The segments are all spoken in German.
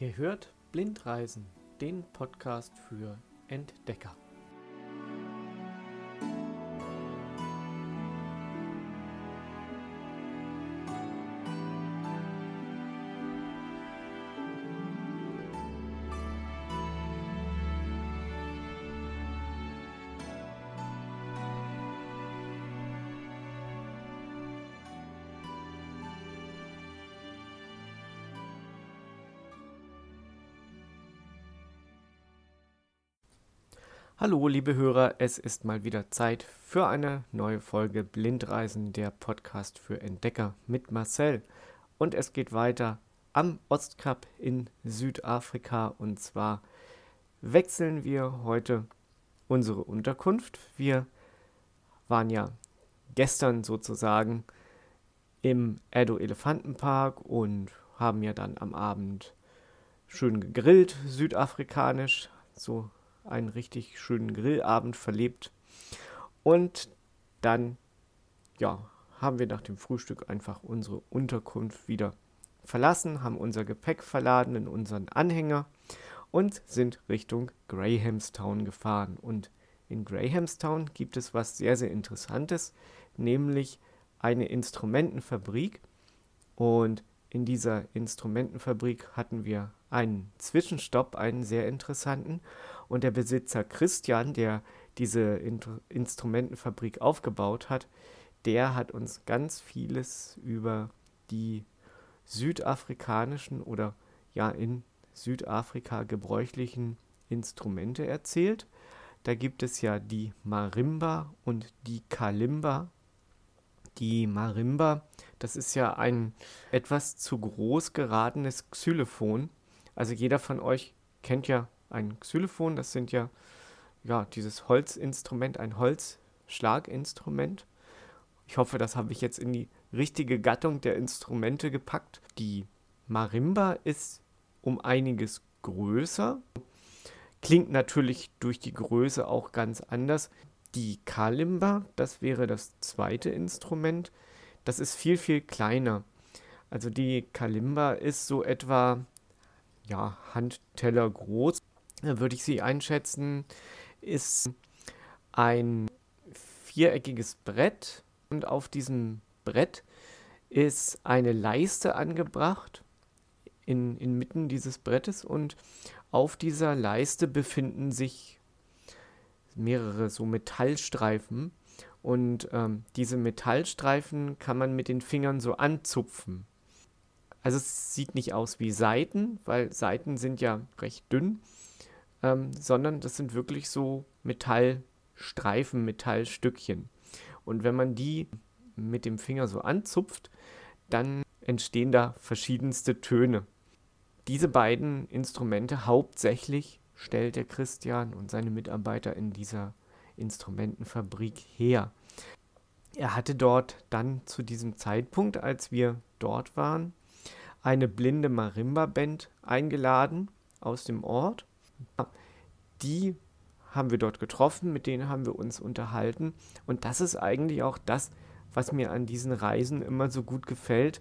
Ihr hört Blindreisen, den Podcast für Entdecker. Hallo, liebe Hörer, es ist mal wieder Zeit für eine neue Folge Blindreisen, der Podcast für Entdecker mit Marcel. Und es geht weiter am Ostkap in Südafrika. Und zwar wechseln wir heute unsere Unterkunft. Wir waren ja gestern sozusagen im Edo Elefantenpark und haben ja dann am Abend schön gegrillt, südafrikanisch, so einen richtig schönen Grillabend verlebt. Und dann, ja, haben wir nach dem Frühstück einfach unsere Unterkunft wieder verlassen, haben unser Gepäck verladen in unseren Anhänger und sind Richtung Grahamstown gefahren. Und in Grahamstown gibt es was sehr, sehr Interessantes, nämlich eine Instrumentenfabrik. Und in dieser Instrumentenfabrik hatten wir einen Zwischenstopp, einen sehr interessanten. Und der Besitzer Christian, der diese In Instrumentenfabrik aufgebaut hat, der hat uns ganz vieles über die südafrikanischen oder ja in Südafrika gebräuchlichen Instrumente erzählt. Da gibt es ja die Marimba und die Kalimba. Die Marimba, das ist ja ein etwas zu groß geratenes Xylophon. Also jeder von euch kennt ja ein Xylophon, das sind ja, ja dieses Holzinstrument, ein Holzschlaginstrument. Ich hoffe, das habe ich jetzt in die richtige Gattung der Instrumente gepackt. Die Marimba ist um einiges größer, klingt natürlich durch die Größe auch ganz anders. Die Kalimba, das wäre das zweite Instrument, das ist viel, viel kleiner. Also die Kalimba ist so etwa ja, Handteller groß würde ich sie einschätzen, ist ein viereckiges Brett. Und auf diesem Brett ist eine Leiste angebracht in, inmitten dieses Brettes. Und auf dieser Leiste befinden sich mehrere so Metallstreifen. Und ähm, diese Metallstreifen kann man mit den Fingern so anzupfen. Also es sieht nicht aus wie Seiten, weil Seiten sind ja recht dünn, ähm, sondern das sind wirklich so Metallstreifen, Metallstückchen. Und wenn man die mit dem Finger so anzupft, dann entstehen da verschiedenste Töne. Diese beiden Instrumente hauptsächlich stellt der Christian und seine Mitarbeiter in dieser Instrumentenfabrik her. Er hatte dort dann zu diesem Zeitpunkt, als wir dort waren, eine blinde Marimba-Band eingeladen aus dem Ort die haben wir dort getroffen, mit denen haben wir uns unterhalten. Und das ist eigentlich auch das, was mir an diesen Reisen immer so gut gefällt,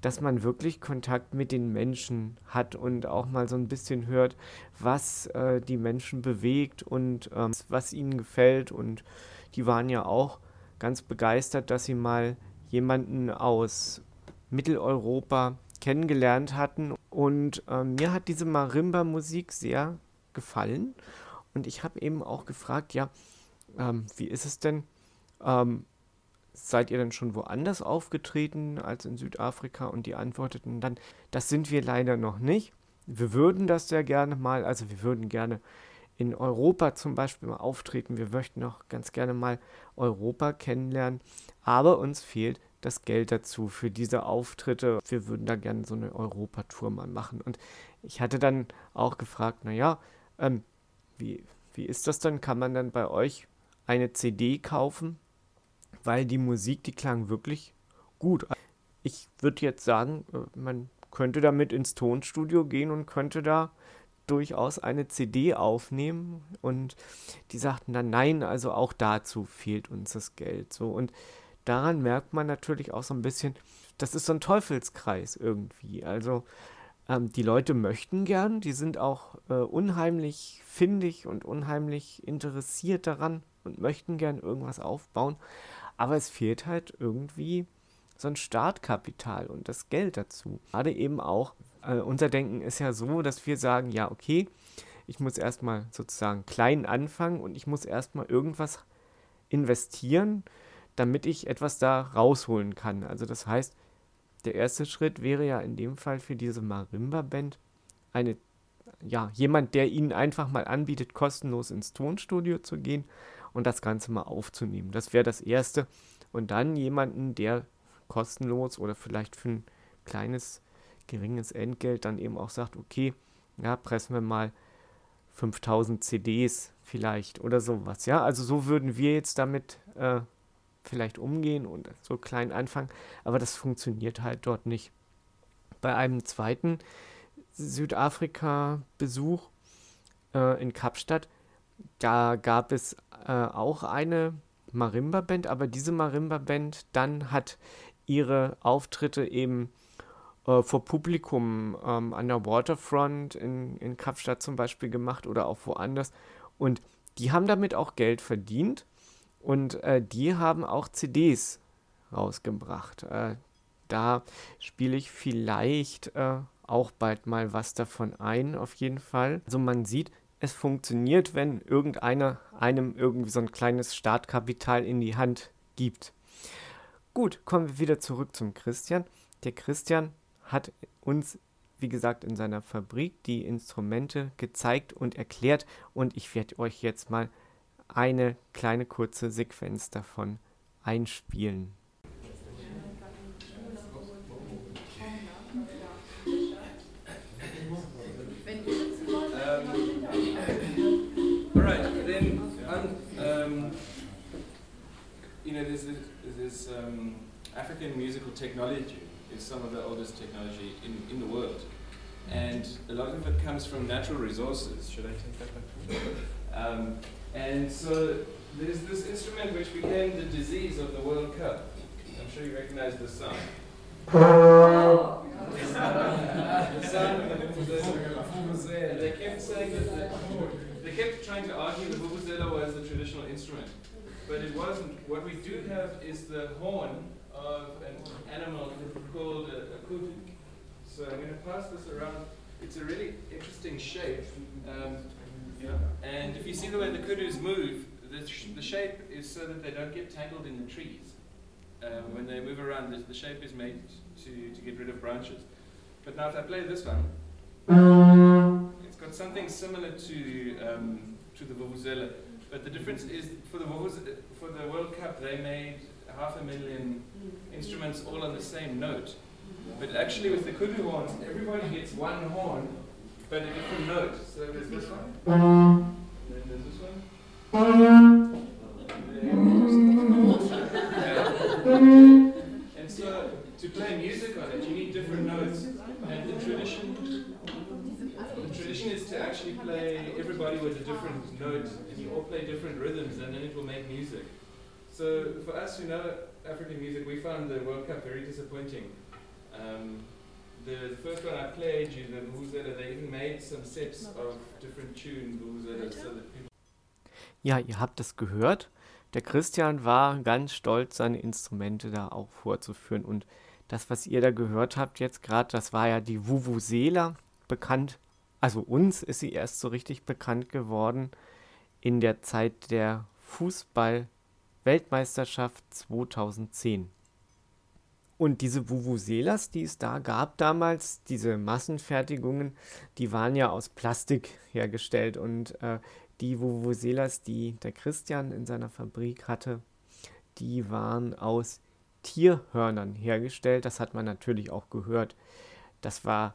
dass man wirklich Kontakt mit den Menschen hat und auch mal so ein bisschen hört, was äh, die Menschen bewegt und ähm, was ihnen gefällt. Und die waren ja auch ganz begeistert, dass sie mal jemanden aus Mitteleuropa kennengelernt hatten. Und äh, mir hat diese Marimba-Musik sehr gefallen. Und ich habe eben auch gefragt, ja, ähm, wie ist es denn? Ähm, seid ihr denn schon woanders aufgetreten als in Südafrika? Und die antworteten dann, das sind wir leider noch nicht. Wir würden das sehr gerne mal, also wir würden gerne in Europa zum Beispiel mal auftreten. Wir möchten auch ganz gerne mal Europa kennenlernen. Aber uns fehlt das Geld dazu für diese Auftritte. Wir würden da gerne so eine Europatour mal machen. Und ich hatte dann auch gefragt, naja, ähm, wie, wie ist das dann? Kann man dann bei euch eine CD kaufen? Weil die Musik, die klang wirklich gut. Ich würde jetzt sagen, äh, man könnte damit ins Tonstudio gehen und könnte da durchaus eine CD aufnehmen. Und die sagten dann, nein, also auch dazu fehlt uns das Geld. So und daran merkt man natürlich auch so ein bisschen, das ist so ein Teufelskreis irgendwie. Also ähm, die Leute möchten gern, die sind auch äh, unheimlich findig und unheimlich interessiert daran und möchten gern irgendwas aufbauen. Aber es fehlt halt irgendwie so ein Startkapital und das Geld dazu. Gerade eben auch, äh, unser Denken ist ja so, dass wir sagen, ja, okay, ich muss erstmal sozusagen klein anfangen und ich muss erstmal irgendwas investieren, damit ich etwas da rausholen kann. Also das heißt, der erste Schritt wäre ja in dem Fall für diese Marimba-Band eine, ja, jemand, der ihnen einfach mal anbietet, kostenlos ins Tonstudio zu gehen und das Ganze mal aufzunehmen. Das wäre das Erste. Und dann jemanden, der kostenlos oder vielleicht für ein kleines, geringes Entgelt dann eben auch sagt, okay, ja, pressen wir mal 5000 CDs vielleicht oder sowas. Ja, also so würden wir jetzt damit äh, vielleicht umgehen und so klein anfangen, aber das funktioniert halt dort nicht. Bei einem zweiten Südafrika-Besuch äh, in Kapstadt, da gab es äh, auch eine Marimba-Band, aber diese Marimba-Band dann hat ihre Auftritte eben äh, vor Publikum ähm, an der Waterfront in, in Kapstadt zum Beispiel gemacht oder auch woanders. Und die haben damit auch Geld verdient und äh, die haben auch CDs rausgebracht. Äh, da spiele ich vielleicht äh, auch bald mal was davon ein, auf jeden Fall. Also man sieht, es funktioniert, wenn irgendeiner einem irgendwie so ein kleines Startkapital in die Hand gibt. Gut, kommen wir wieder zurück zum Christian. Der Christian hat uns, wie gesagt, in seiner Fabrik die Instrumente gezeigt und erklärt und ich werde euch jetzt mal eine kleine kurze Sequenz davon einspielen. you know, this, African musical technology is some of the oldest technology in, in the world. And a lot of it comes from natural resources. Should I take that back? Um, and so there's this instrument which became the disease of the World Cup. I'm sure you recognize the sound. the sound of the They kept saying that the, they kept trying to argue that vuvuzela was the traditional instrument, but it wasn't. What we do have is the horn of an animal called a, a kudu. So I'm going to pass this around. It's a really interesting shape. Um, And if you see the way the kudus move, the, sh the shape is so that they don't get tangled in the trees. Um, when they move around, the, the, shape is made to, to get rid of branches. But now if I play this one, it's got something similar to, um, to the Vuvuzela. But the difference is for the, for the World Cup, they made half a million instruments all on the same note. But actually with the kudu horns, everybody gets one horn but a different note. So there's this one, and then there's this one. And so to play music on it, you need different notes. And the tradition, the tradition is to actually play everybody with a different note, and you all play different rhythms, and then it will make music. So for us who know African music, we found the World Cup very disappointing. Um, the first one I played you, the Vuvuzela, they even made some sets of different tune Vuvuzela so that people Ja, ihr habt es gehört. Der Christian war ganz stolz, seine Instrumente da auch vorzuführen. Und das, was ihr da gehört habt jetzt gerade, das war ja die Vuvuzela, bekannt. Also uns ist sie erst so richtig bekannt geworden in der Zeit der Fußball-Weltmeisterschaft 2010. Und diese Vuvuzelas, die es da gab damals, diese Massenfertigungen, die waren ja aus Plastik hergestellt. Und äh, die Vuvuzelas, die der Christian in seiner Fabrik hatte, die waren aus Tierhörnern hergestellt. Das hat man natürlich auch gehört. Das war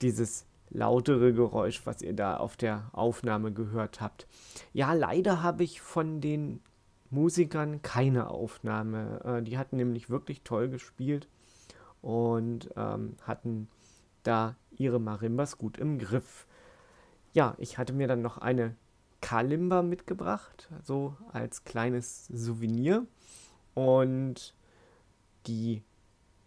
dieses lautere Geräusch, was ihr da auf der Aufnahme gehört habt. Ja, leider habe ich von den Musikern keine Aufnahme. Äh, die hatten nämlich wirklich toll gespielt und ähm, hatten da ihre Marimbas gut im Griff. Ja, ich hatte mir dann noch eine Kalimba mitgebracht, so als kleines Souvenir. Und die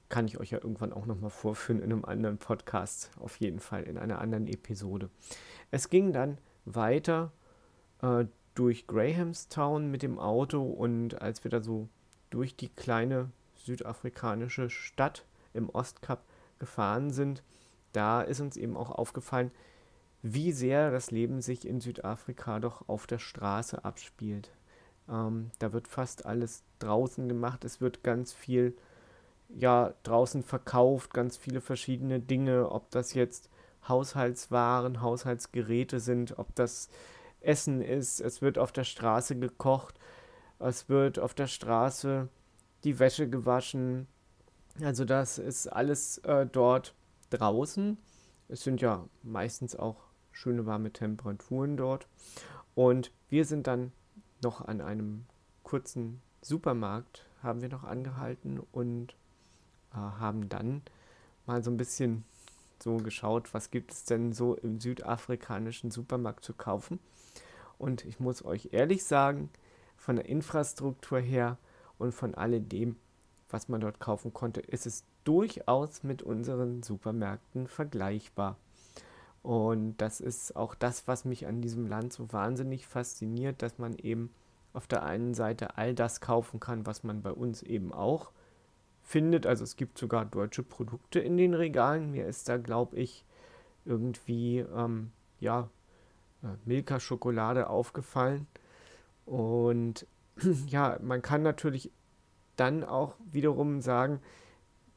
kann ich euch ja irgendwann auch nochmal vorführen in einem anderen Podcast, auf jeden Fall in einer anderen Episode. Es ging dann weiter äh, durch Grahamstown mit dem Auto und als wir da so durch die kleine südafrikanische Stadt im Ostkap gefahren sind, da ist uns eben auch aufgefallen, wie sehr das Leben sich in Südafrika doch auf der Straße abspielt. Ähm, da wird fast alles draußen gemacht, es wird ganz viel ja draußen verkauft, ganz viele verschiedene Dinge, ob das jetzt Haushaltswaren, Haushaltsgeräte sind, ob das Essen ist, es wird auf der Straße gekocht, es wird auf der Straße die Wäsche gewaschen. Also das ist alles äh, dort draußen. Es sind ja meistens auch schöne warme Temperaturen dort. Und wir sind dann noch an einem kurzen Supermarkt, haben wir noch angehalten und äh, haben dann mal so ein bisschen so geschaut, was gibt es denn so im südafrikanischen Supermarkt zu kaufen. Und ich muss euch ehrlich sagen, von der Infrastruktur her und von alledem, was man dort kaufen konnte, ist es durchaus mit unseren Supermärkten vergleichbar. Und das ist auch das, was mich an diesem Land so wahnsinnig fasziniert, dass man eben auf der einen Seite all das kaufen kann, was man bei uns eben auch findet. Also es gibt sogar deutsche Produkte in den Regalen. Mir ist da, glaube ich, irgendwie, ähm, ja, äh, Milka-Schokolade aufgefallen. Und ja, man kann natürlich dann auch wiederum sagen,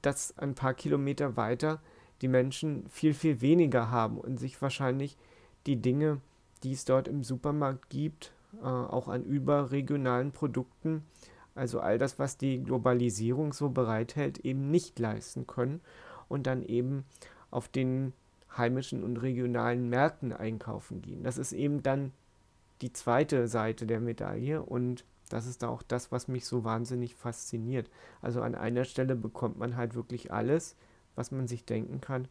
dass ein paar Kilometer weiter die Menschen viel, viel weniger haben und sich wahrscheinlich die Dinge, die es dort im Supermarkt gibt, äh, auch an überregionalen Produkten, also all das, was die Globalisierung so bereithält, eben nicht leisten können und dann eben auf den heimischen und regionalen Märkten einkaufen gehen. Das ist eben dann die zweite Seite der Medaille und das ist auch das, was mich so wahnsinnig fasziniert. Also an einer Stelle bekommt man halt wirklich alles, was man sich denken kann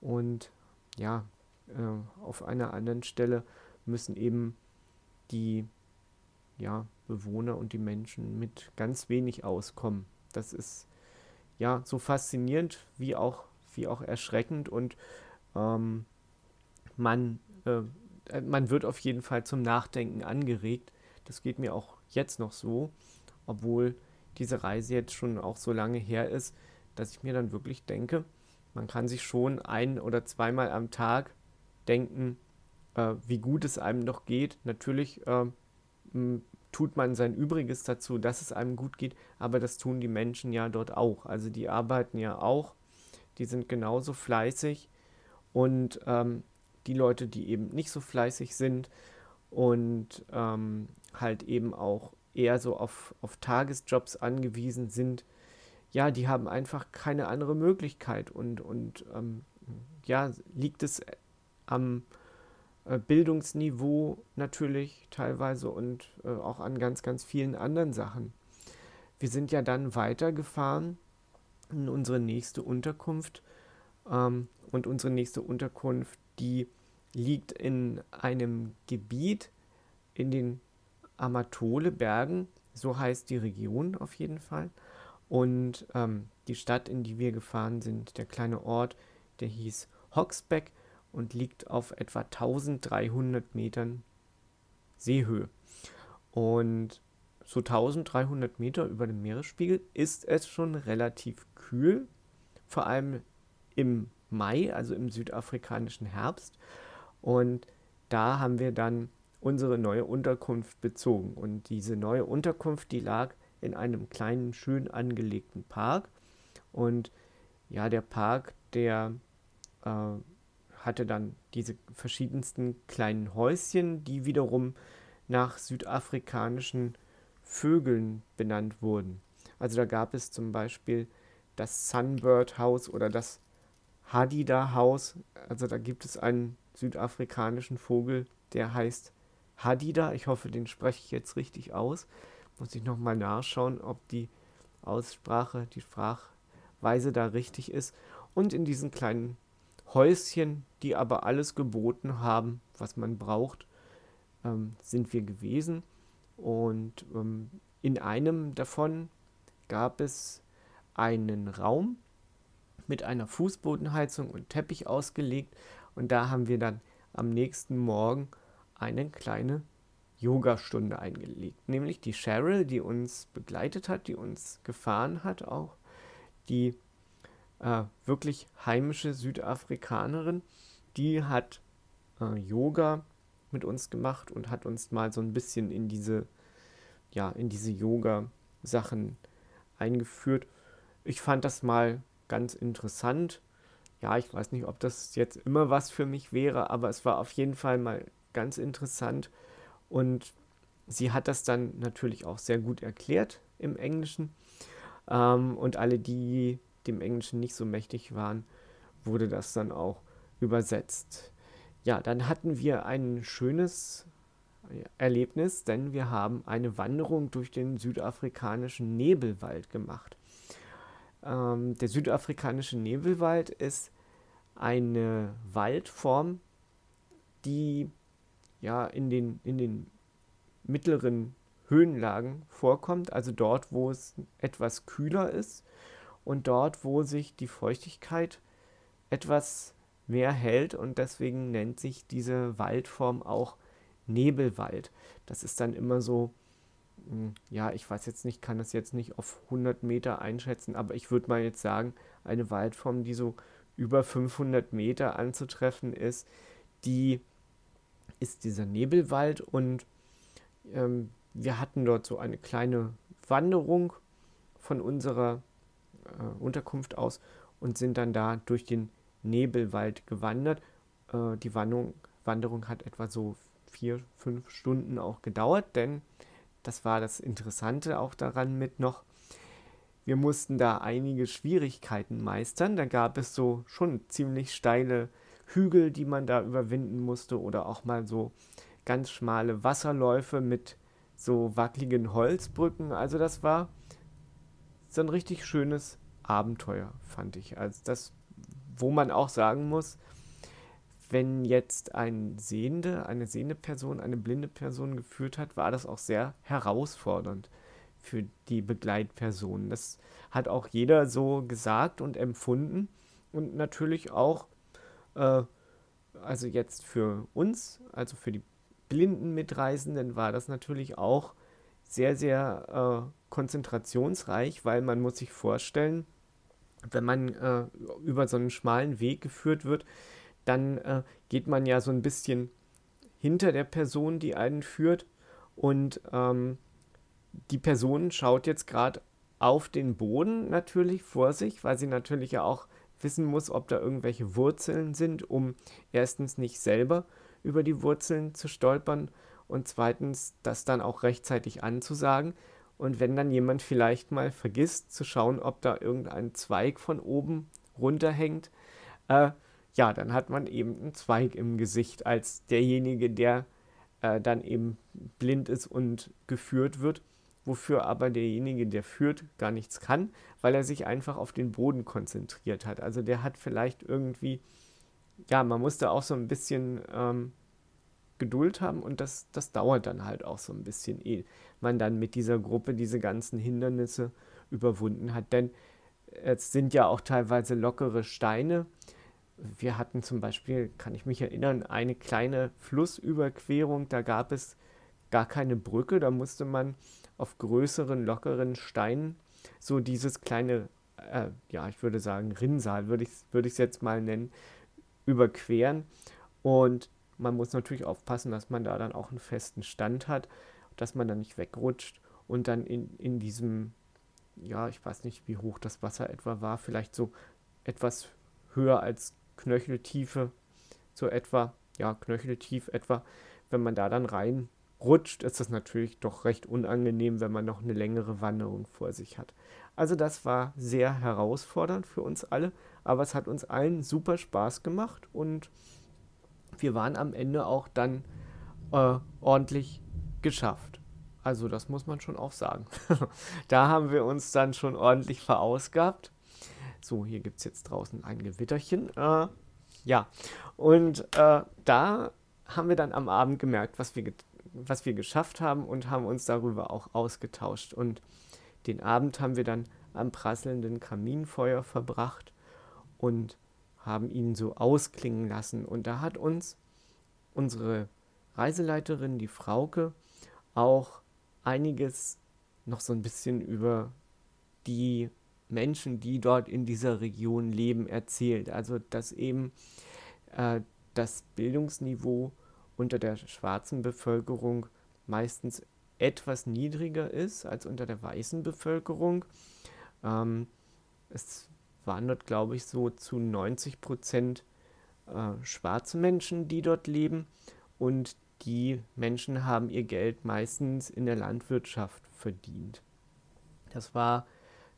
und ja, äh, auf einer anderen Stelle müssen eben die ja, Bewohner und die Menschen mit ganz wenig auskommen. Das ist ja so faszinierend wie auch, wie auch erschreckend und ähm, man, äh, äh, man wird auf jeden Fall zum Nachdenken angeregt. Das geht mir auch jetzt noch so, obwohl diese Reise jetzt schon auch so lange her ist, dass ich mir dann wirklich denke, man kann sich schon ein oder zweimal am Tag denken, äh, wie gut es einem noch geht. Natürlich äh, tut man sein Übriges dazu, dass es einem gut geht, aber das tun die Menschen ja dort auch. Also die arbeiten ja auch, die sind genauso fleißig und ähm, die Leute, die eben nicht so fleißig sind und ähm, halt eben auch eher so auf, auf Tagesjobs angewiesen sind, ja, die haben einfach keine andere Möglichkeit. Und, und ähm, ja, liegt es am äh, Bildungsniveau natürlich teilweise und äh, auch an ganz, ganz vielen anderen Sachen. Wir sind ja dann weitergefahren in unsere nächste Unterkunft ähm, und unsere nächste Unterkunft, die liegt in einem Gebiet in den Amatole-Bergen, so heißt die Region auf jeden Fall. Und ähm, die Stadt, in die wir gefahren sind, der kleine Ort, der hieß Hoxbeck und liegt auf etwa 1300 Metern Seehöhe. Und so 1300 Meter über dem Meeresspiegel ist es schon relativ kühl, vor allem im Mai, also im südafrikanischen Herbst. Und da haben wir dann unsere neue Unterkunft bezogen. Und diese neue Unterkunft, die lag in einem kleinen, schön angelegten Park. Und ja, der Park, der äh, hatte dann diese verschiedensten kleinen Häuschen, die wiederum nach südafrikanischen Vögeln benannt wurden. Also da gab es zum Beispiel das Sunbird House oder das Hadida House. Also da gibt es einen südafrikanischen Vogel, der heißt Hadida. Ich hoffe, den spreche ich jetzt richtig aus. Muss ich nochmal nachschauen, ob die Aussprache, die Sprachweise da richtig ist. Und in diesen kleinen Häuschen, die aber alles geboten haben, was man braucht, ähm, sind wir gewesen. Und ähm, in einem davon gab es einen Raum mit einer Fußbodenheizung und Teppich ausgelegt. Und da haben wir dann am nächsten Morgen eine kleine Yogastunde eingelegt. Nämlich die Cheryl, die uns begleitet hat, die uns gefahren hat auch. Die äh, wirklich heimische Südafrikanerin, die hat äh, Yoga mit uns gemacht und hat uns mal so ein bisschen in diese, ja, in diese Yoga-Sachen eingeführt. Ich fand das mal ganz interessant. Ja, ich weiß nicht, ob das jetzt immer was für mich wäre, aber es war auf jeden Fall mal ganz interessant. Und sie hat das dann natürlich auch sehr gut erklärt im Englischen. Ähm, und alle, die dem Englischen nicht so mächtig waren, wurde das dann auch übersetzt. Ja, dann hatten wir ein schönes Erlebnis, denn wir haben eine Wanderung durch den südafrikanischen Nebelwald gemacht. Ähm, der südafrikanische Nebelwald ist eine Waldform, die ja in den, in den mittleren Höhenlagen vorkommt, also dort, wo es etwas kühler ist und dort, wo sich die Feuchtigkeit etwas mehr hält und deswegen nennt sich diese Waldform auch Nebelwald. Das ist dann immer so, hm, ja, ich weiß jetzt nicht, kann das jetzt nicht auf 100 Meter einschätzen, aber ich würde mal jetzt sagen, eine Waldform, die so über 500 Meter anzutreffen ist, die ist dieser Nebelwald und ähm, wir hatten dort so eine kleine Wanderung von unserer äh, Unterkunft aus und sind dann da durch den Nebelwald gewandert. Äh, die Wanderung, Wanderung hat etwa so vier, fünf Stunden auch gedauert, denn das war das Interessante auch daran mit noch. Wir mussten da einige Schwierigkeiten meistern. Da gab es so schon ziemlich steile Hügel, die man da überwinden musste oder auch mal so ganz schmale Wasserläufe mit so wackeligen Holzbrücken. Also das war so ein richtig schönes Abenteuer, fand ich. Also das, wo man auch sagen muss, wenn jetzt ein Sehende, eine sehende Person, eine blinde Person geführt hat, war das auch sehr herausfordernd für die Begleitpersonen. Das hat auch jeder so gesagt und empfunden und natürlich auch, äh, also jetzt für uns, also für die blinden Mitreisenden war das natürlich auch sehr, sehr äh, konzentrationsreich, weil man muss sich vorstellen, wenn man äh, über so einen schmalen Weg geführt wird, dann äh, geht man ja so ein bisschen hinter der Person, die einen führt. Und ähm, die Person schaut jetzt gerade auf den Boden natürlich vor sich, weil sie natürlich ja auch wissen muss, ob da irgendwelche Wurzeln sind, um erstens nicht selber über die Wurzeln zu stolpern und zweitens das dann auch rechtzeitig anzusagen. Und wenn dann jemand vielleicht mal vergisst zu schauen, ob da irgendein Zweig von oben runterhängt, äh, ja, dann hat man eben einen Zweig im Gesicht als derjenige, der äh, dann eben blind ist und geführt wird, wofür aber derjenige, der führt, gar nichts kann, weil er sich einfach auf den Boden konzentriert hat. Also der hat vielleicht irgendwie, ja, man musste auch so ein bisschen ähm, Geduld haben und das, das dauert dann halt auch so ein bisschen, ehe man dann mit dieser Gruppe diese ganzen Hindernisse überwunden hat. Denn es sind ja auch teilweise lockere Steine, wir hatten zum Beispiel, kann ich mich erinnern, eine kleine Flussüberquerung, da gab es gar keine Brücke, da musste man auf größeren, lockeren Steinen so dieses kleine, äh, ja, ich würde sagen, Rinnsal, würde ich es würd jetzt mal nennen, überqueren. Und man muss natürlich aufpassen, dass man da dann auch einen festen Stand hat, dass man dann nicht wegrutscht und dann in, in diesem, ja, ich weiß nicht, wie hoch das Wasser etwa war, vielleicht so etwas höher als Knöcheltiefe, so etwa, ja, knöcheltief etwa. Wenn man da dann reinrutscht, ist das natürlich doch recht unangenehm, wenn man noch eine längere Wanderung vor sich hat. Also das war sehr herausfordernd für uns alle, aber es hat uns allen super Spaß gemacht und wir waren am Ende auch dann äh, ordentlich geschafft. Also das muss man schon auch sagen. da haben wir uns dann schon ordentlich verausgabt. So, hier gibt es jetzt draußen ein Gewitterchen. Äh, ja, und äh, da haben wir dann am Abend gemerkt, was wir, was wir geschafft haben und haben uns darüber auch ausgetauscht. Und den Abend haben wir dann am prasselnden Kaminfeuer verbracht und haben ihn so ausklingen lassen. Und da hat uns unsere Reiseleiterin, die Frauke, auch einiges noch so ein bisschen über die Menschen, die dort in dieser Region leben, erzählt. Also dass eben äh, das Bildungsniveau unter der schwarzen Bevölkerung meistens etwas niedriger ist als unter der weißen Bevölkerung. Ähm, es waren dort, glaube ich, so zu 90 Prozent äh, schwarze Menschen, die dort leben. Und die Menschen haben ihr Geld meistens in der Landwirtschaft verdient. Das war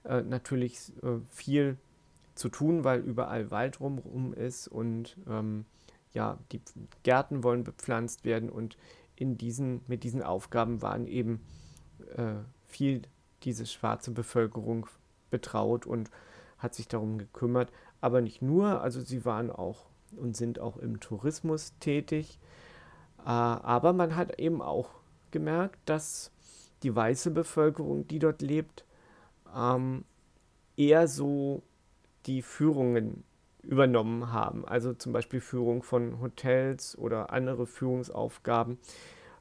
äh, natürlich äh, viel zu tun, weil überall Wald rumrum ist und ähm, ja, die Gärten wollen bepflanzt werden und in diesen, mit diesen Aufgaben waren eben äh, viel diese schwarze Bevölkerung betraut und hat sich darum gekümmert. Aber nicht nur, also sie waren auch und sind auch im Tourismus tätig. Äh, aber man hat eben auch gemerkt, dass die weiße Bevölkerung, die dort lebt, ähm, eher so die Führungen übernommen haben. Also zum Beispiel Führung von Hotels oder andere Führungsaufgaben.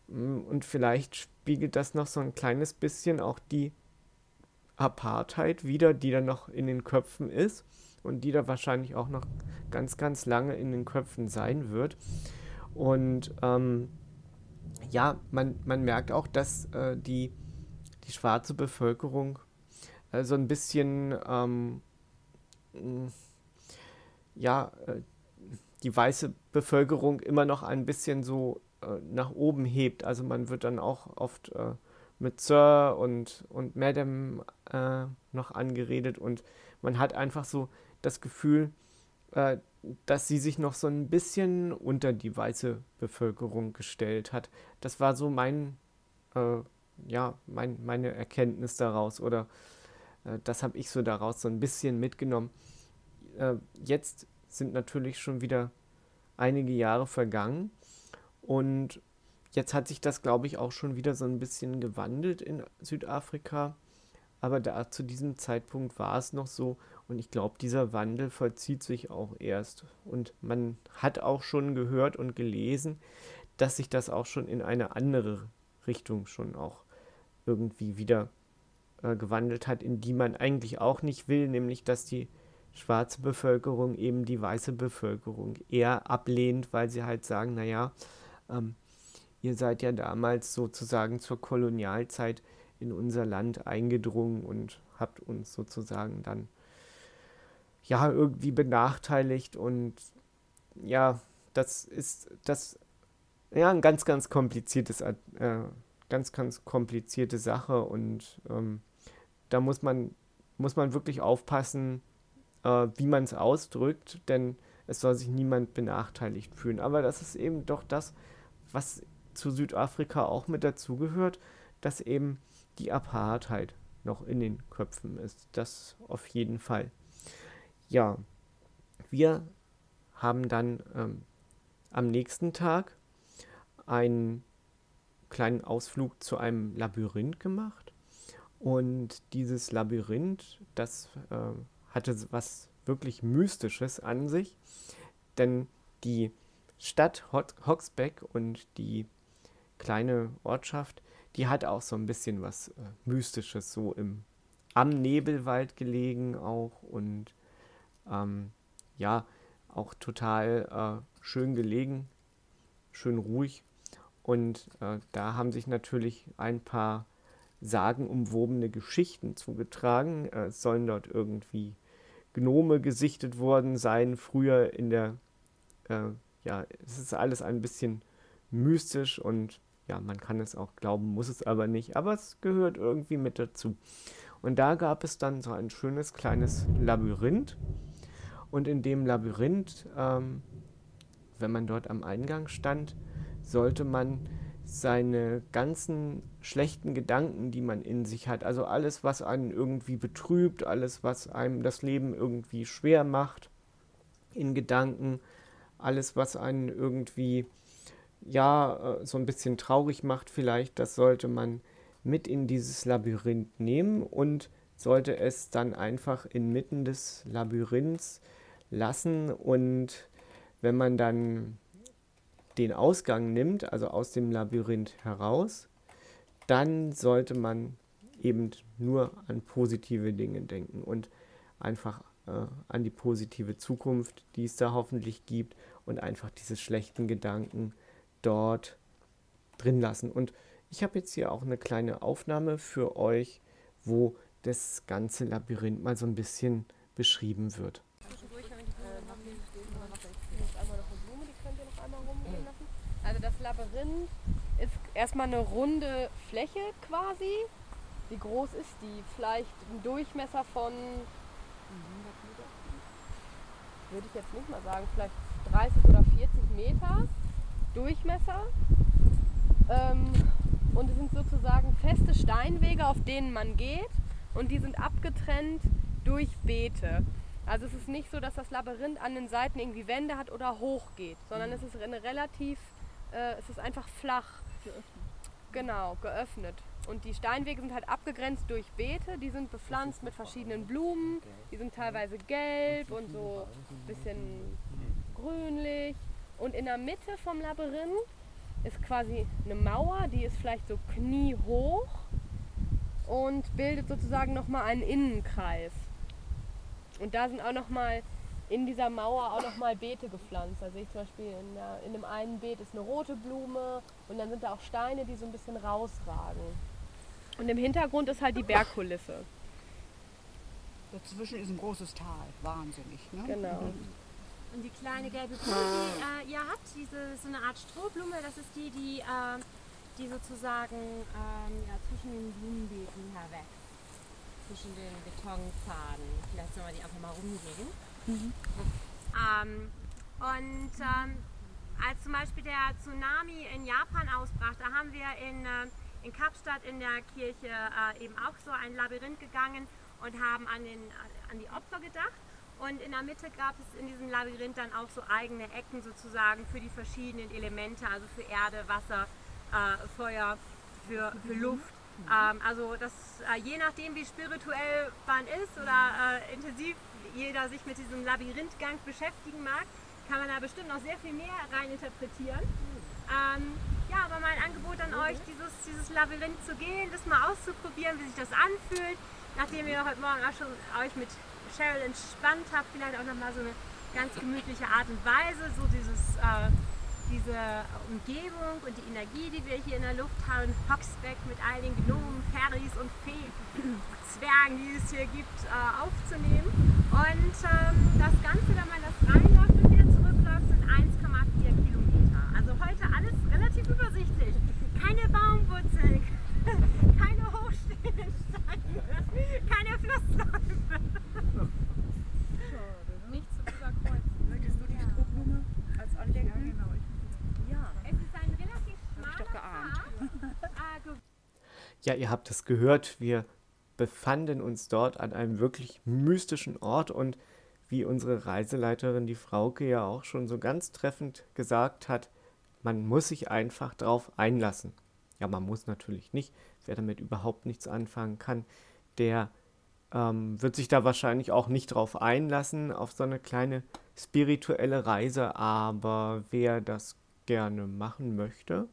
Mm, und vielleicht spiegelt das noch so ein kleines bisschen auch die Apartheid wieder, die da noch in den Köpfen ist und die da wahrscheinlich auch noch ganz, ganz lange in den Köpfen sein wird. Und ähm, ja, man, man merkt auch, dass äh, die, die schwarze Bevölkerung äh, so ein bisschen ähm, ja, äh, die weiße Bevölkerung immer noch ein bisschen so äh, nach oben hebt. Also man wird dann auch oft äh, mit Sir und, und Madam äh, noch angeredet und man hat einfach so das Gefühl, äh, dass sie sich noch so ein bisschen unter die weiße Bevölkerung gestellt hat. Das war so mein, äh, ja, mein, meine Erkenntnis daraus oder das habe ich so daraus so ein bisschen mitgenommen äh, jetzt sind natürlich schon wieder einige Jahre vergangen und jetzt hat sich das, glaube ich, auch schon wieder so ein bisschen gewandelt in Südafrika. Aber da zu diesem Zeitpunkt war es noch so und ich glaube, dieser Wandel vollzieht sich auch erst. Und man hat auch schon gehört und gelesen, dass sich das auch schon in eine andere Richtung schon auch irgendwie wieder äh, gewandelt hat, in die man eigentlich auch nicht will, nämlich dass die schwarze Bevölkerung eben die weiße Bevölkerung eher ablehnt, weil sie halt sagen, naja, ähm, ihr seid ja damals sozusagen zur Kolonialzeit in unser Land eingedrungen und habt uns sozusagen dann ja irgendwie benachteiligt und ja, das ist das ja ein ganz ganz kompliziertes äh, ganz ganz komplizierte Sache und ähm, da muss man muss man wirklich aufpassen, äh, wie man es ausdrückt, denn es soll sich niemand benachteiligt fühlen. Aber das ist eben doch das, was zu Südafrika auch mit dazugehört, dass eben die Apartheid noch in den Köpfen ist. Das auf jeden Fall. Ja, wir haben dann ähm, am nächsten Tag einen kleinen Ausflug zu einem Labyrinth gemacht. Und dieses Labyrinth, das äh, hatte was wirklich Mystisches an sich, denn die Stadt Hoxbeck und die kleine Ortschaft, die hat auch so ein bisschen was äh, Mystisches, so im, am Nebelwald gelegen auch und ähm, ja, auch total äh, schön gelegen, schön ruhig. Und äh, da haben sich natürlich ein paar sagenumwobene Geschichten zugetragen. Äh, es sollen dort irgendwie Gnome gesichtet worden sein, früher in der, äh, ja, es ist alles ein bisschen mystisch und ja, man kann es auch glauben, muss es aber nicht, aber es gehört irgendwie mit dazu. Und da gab es dann so ein schönes kleines Labyrinth und in dem Labyrinth, ähm, wenn man dort am Eingang stand, sollte man seine ganzen schlechten Gedanken, die man in sich hat, also alles, was einen irgendwie betrübt, alles, was einem das Leben irgendwie schwer macht, in Gedanken, alles, was einen irgendwie ja äh, so ein bisschen traurig macht, vielleicht, das sollte man mit in dieses Labyrinth nehmen und sollte es dann einfach inmitten des Labyrinths lassen. Und wenn man dann den Ausgang nimmt, also aus dem Labyrinth heraus, dann sollte man eben nur an positive Dinge denken und einfach äh, an die positive Zukunft, die es da hoffentlich gibt und einfach diese schlechten Gedanken dort drin lassen. Und ich habe jetzt hier auch eine kleine Aufnahme für euch, wo das ganze Labyrinth mal so ein bisschen beschrieben wird. Also das Labyrinth ist erstmal eine runde Fläche quasi. Wie groß ist die? Vielleicht ein Durchmesser von, würde ich jetzt nicht mal sagen, vielleicht 30 oder 40 Meter Durchmesser. Ähm, und es sind sozusagen feste Steinwege, auf denen man geht. Und die sind abgetrennt durch Beete. Also es ist nicht so, dass das Labyrinth an den Seiten irgendwie Wände hat oder hoch geht, sondern mhm. es ist eine relativ, äh, es ist einfach flach. Geöffnet. Genau, geöffnet. Und die Steinwege sind halt abgegrenzt durch Beete, die sind bepflanzt mit verschiedenen Blumen, die sind teilweise gelb und so ein bisschen grünlich. Und in der Mitte vom Labyrinth ist quasi eine Mauer, die ist vielleicht so kniehoch und bildet sozusagen nochmal einen Innenkreis. Und da sind auch nochmal in dieser Mauer auch nochmal Beete gepflanzt. Also ich zum Beispiel in, der, in dem einen Beet ist eine rote Blume und dann sind da auch Steine, die so ein bisschen rausragen. Und im Hintergrund ist halt die Bergkulisse. Dazwischen ist ein großes Tal, wahnsinnig. Ne? Genau. Mhm. Und die kleine gelbe Blume, die äh, ihr habt, diese so eine Art Strohblume, das ist die, die, äh, die sozusagen ähm, ja, zwischen den Blumenbeeten herwächst. Zwischen den Betonpfaden. Vielleicht sollen wir die einfach mal rumgehen. Mhm. Ähm, und ähm, als zum Beispiel der Tsunami in Japan ausbrach, da haben wir in, äh, in Kapstadt in der Kirche äh, eben auch so ein Labyrinth gegangen und haben an, den, an die Opfer gedacht. Und in der Mitte gab es in diesem Labyrinth dann auch so eigene Ecken sozusagen für die verschiedenen Elemente, also für Erde, Wasser, äh, Feuer, für, für mhm. Luft. Ähm, also das, äh, je nachdem, wie spirituell man ist oder äh, intensiv jeder sich mit diesem Labyrinthgang beschäftigen mag, kann man da bestimmt noch sehr viel mehr reininterpretieren. Ähm, ja, aber mein Angebot an euch, dieses, dieses Labyrinth zu gehen, das mal auszuprobieren, wie sich das anfühlt, nachdem ihr heute Morgen auch schon euch mit Cheryl entspannt habe, vielleicht auch nochmal so eine ganz gemütliche Art und Weise, so dieses, äh, diese Umgebung und die Energie, die wir hier in der Luft haben, Hoxbeck mit all den Gnomen, Fairies und Feen, Zwergen, die es hier gibt, äh, aufzunehmen. Und ähm, das Ganze, wenn man das reinläuft und wieder zurückläuft, sind 1,4 Kilometer. Also heute alles relativ übersichtlich. Keine Baumwurzeln, keine hochstehenden Steine, keine Flussläufe. Ja, ihr habt es gehört, wir befanden uns dort an einem wirklich mystischen Ort und wie unsere Reiseleiterin, die Frauke, ja auch schon so ganz treffend gesagt hat, man muss sich einfach drauf einlassen. Ja, man muss natürlich nicht. Wer damit überhaupt nichts anfangen kann, der ähm, wird sich da wahrscheinlich auch nicht drauf einlassen, auf so eine kleine spirituelle Reise. Aber wer das gerne machen möchte,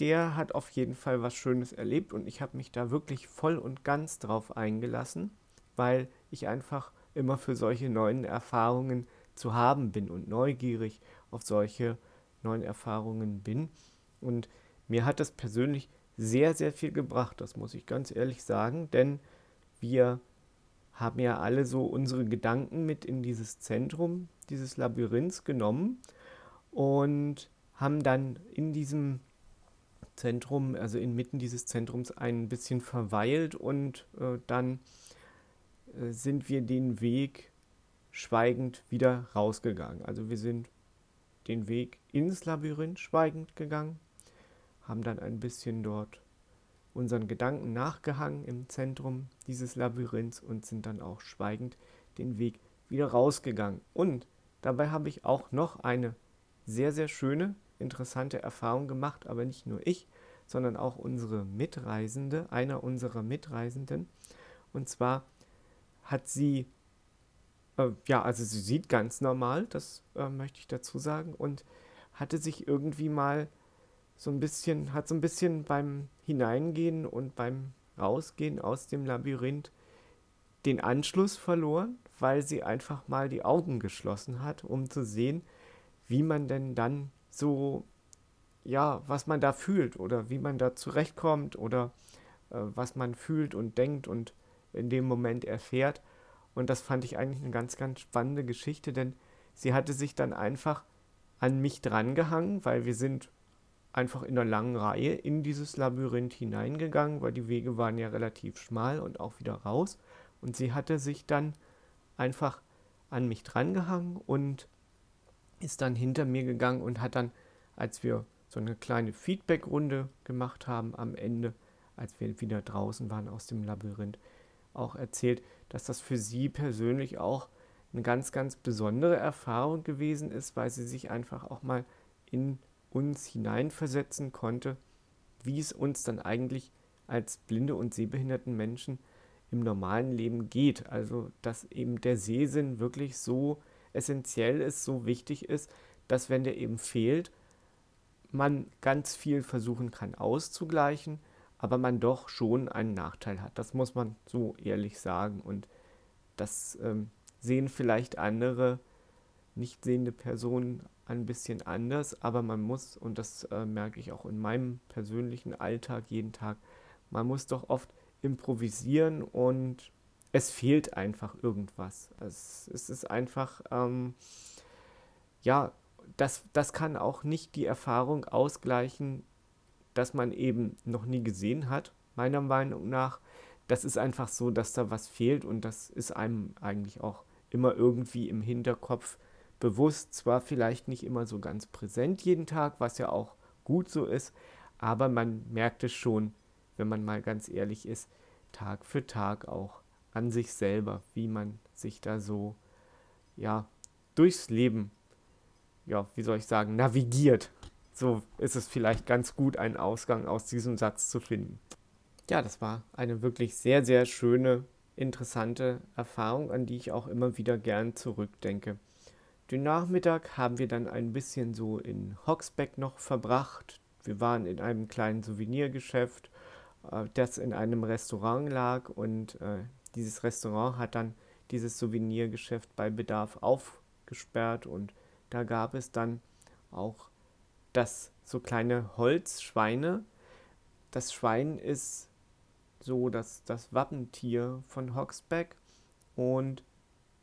der hat auf jeden Fall was Schönes erlebt und ich habe mich da wirklich voll und ganz drauf eingelassen, weil ich einfach immer für solche neuen Erfahrungen zu haben bin und neugierig auf solche neuen Erfahrungen bin. Und mir hat das persönlich sehr, sehr viel gebracht, das muss ich ganz ehrlich sagen, denn wir haben ja alle so unsere Gedanken mit in dieses Zentrum dieses Labyrinths genommen und haben dann in diesem Zentrum, also inmitten dieses Zentrums ein bisschen verweilt und äh, dann äh, sind wir den Weg schweigend wieder rausgegangen. Also wir sind den Weg ins Labyrinth schweigend gegangen, haben dann ein bisschen dort unseren Gedanken nachgehangen im Zentrum dieses Labyrinths und sind dann auch schweigend den Weg wieder rausgegangen. Und Dabei habe ich auch noch eine sehr, sehr schöne, interessante Erfahrung gemacht, aber nicht nur ich, sondern auch unsere Mitreisende, einer unserer Mitreisenden. Und zwar hat sie, äh, ja, also sie sieht ganz normal, das äh, möchte ich dazu sagen, und hatte sich irgendwie mal so ein bisschen, hat so ein bisschen beim Hineingehen und beim Rausgehen aus dem Labyrinth den Anschluss verloren, weil sie einfach mal die Augen geschlossen hat, um zu sehen, wie man denn dann so, ja, was man da fühlt oder wie man da zurechtkommt oder äh, was man fühlt und denkt und in dem Moment erfährt. Und das fand ich eigentlich eine ganz, ganz spannende Geschichte, denn sie hatte sich dann einfach an mich drangehangen, weil wir sind einfach in einer langen Reihe in dieses Labyrinth hineingegangen, weil die Wege waren ja relativ schmal und auch wieder raus. Und sie hatte sich dann einfach an mich drangehangen und ist dann hinter mir gegangen und hat dann, als wir so eine kleine Feedback-Runde gemacht haben am Ende, als wir wieder draußen waren aus dem Labyrinth, auch erzählt, dass das für sie persönlich auch eine ganz, ganz besondere Erfahrung gewesen ist, weil sie sich einfach auch mal in uns hineinversetzen konnte, wie es uns dann eigentlich als blinde und sehbehinderten Menschen im normalen Leben geht. Also, dass eben der Sehsinn wirklich so essentiell ist, so wichtig ist, dass wenn der eben fehlt, man ganz viel versuchen kann auszugleichen, aber man doch schon einen Nachteil hat. Das muss man so ehrlich sagen. Und das ähm, sehen vielleicht andere nicht sehende Personen ein bisschen anders, aber man muss, und das äh, merke ich auch in meinem persönlichen Alltag jeden Tag, man muss doch oft improvisieren und es fehlt einfach irgendwas. Es, es ist einfach, ähm, ja, das, das kann auch nicht die Erfahrung ausgleichen, dass man eben noch nie gesehen hat, meiner Meinung nach. Das ist einfach so, dass da was fehlt und das ist einem eigentlich auch immer irgendwie im Hinterkopf bewusst, zwar vielleicht nicht immer so ganz präsent jeden Tag, was ja auch gut so ist, aber man merkt es schon, wenn man mal ganz ehrlich ist, Tag für Tag auch an sich selber, wie man sich da so, ja, durchs Leben, ja, wie soll ich sagen, navigiert. So ist es vielleicht ganz gut, einen Ausgang aus diesem Satz zu finden. Ja, das war eine wirklich sehr, sehr schöne, interessante Erfahrung, an die ich auch immer wieder gern zurückdenke. Den Nachmittag haben wir dann ein bisschen so in Hoxbeck noch verbracht. Wir waren in einem kleinen Souvenirgeschäft, äh, das in einem Restaurant lag und äh, dieses Restaurant hat dann dieses Souvenirgeschäft bei Bedarf aufgesperrt und da gab es dann auch das so kleine Holzschweine. Das Schwein ist so das, das Wappentier von Hoxbeck und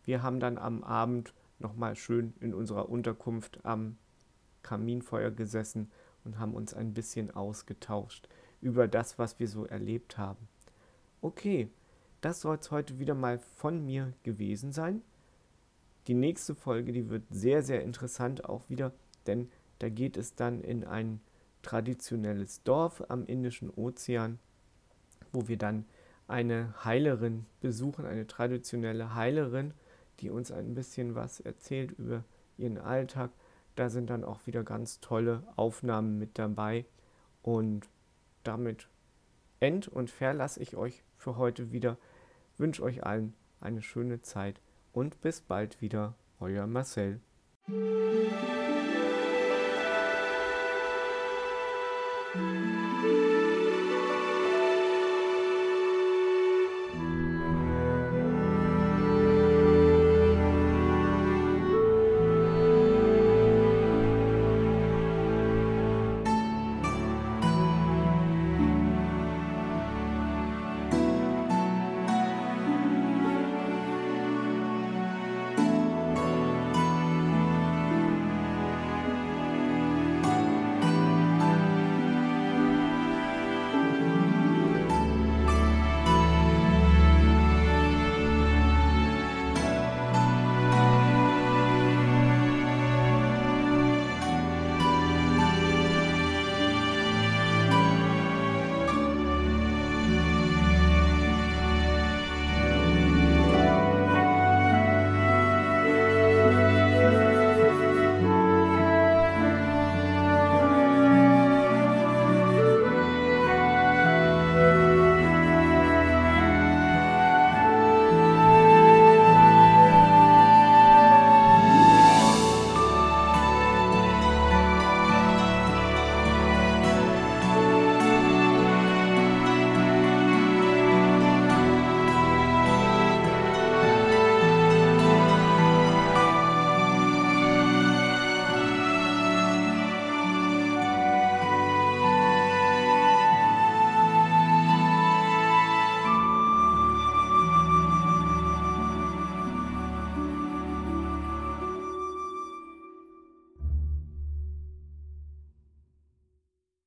wir haben dann am Abend nochmal schön in unserer Unterkunft am Kaminfeuer gesessen und haben uns ein bisschen ausgetauscht über das, was wir so erlebt haben. Okay, das soll es heute wieder mal von mir gewesen sein. Die nächste Folge, die wird sehr, sehr interessant auch wieder, denn da geht es dann in ein traditionelles Dorf am Indischen Ozean, wo wir dann eine Heilerin besuchen, eine traditionelle Heilerin, die uns ein bisschen was erzählt über ihren Alltag. Da sind dann auch wieder ganz tolle Aufnahmen mit dabei. Und damit end- und verlasse ich euch für heute wieder. Wünsche euch allen eine schöne Zeit und bis bald wieder. Euer Marcel.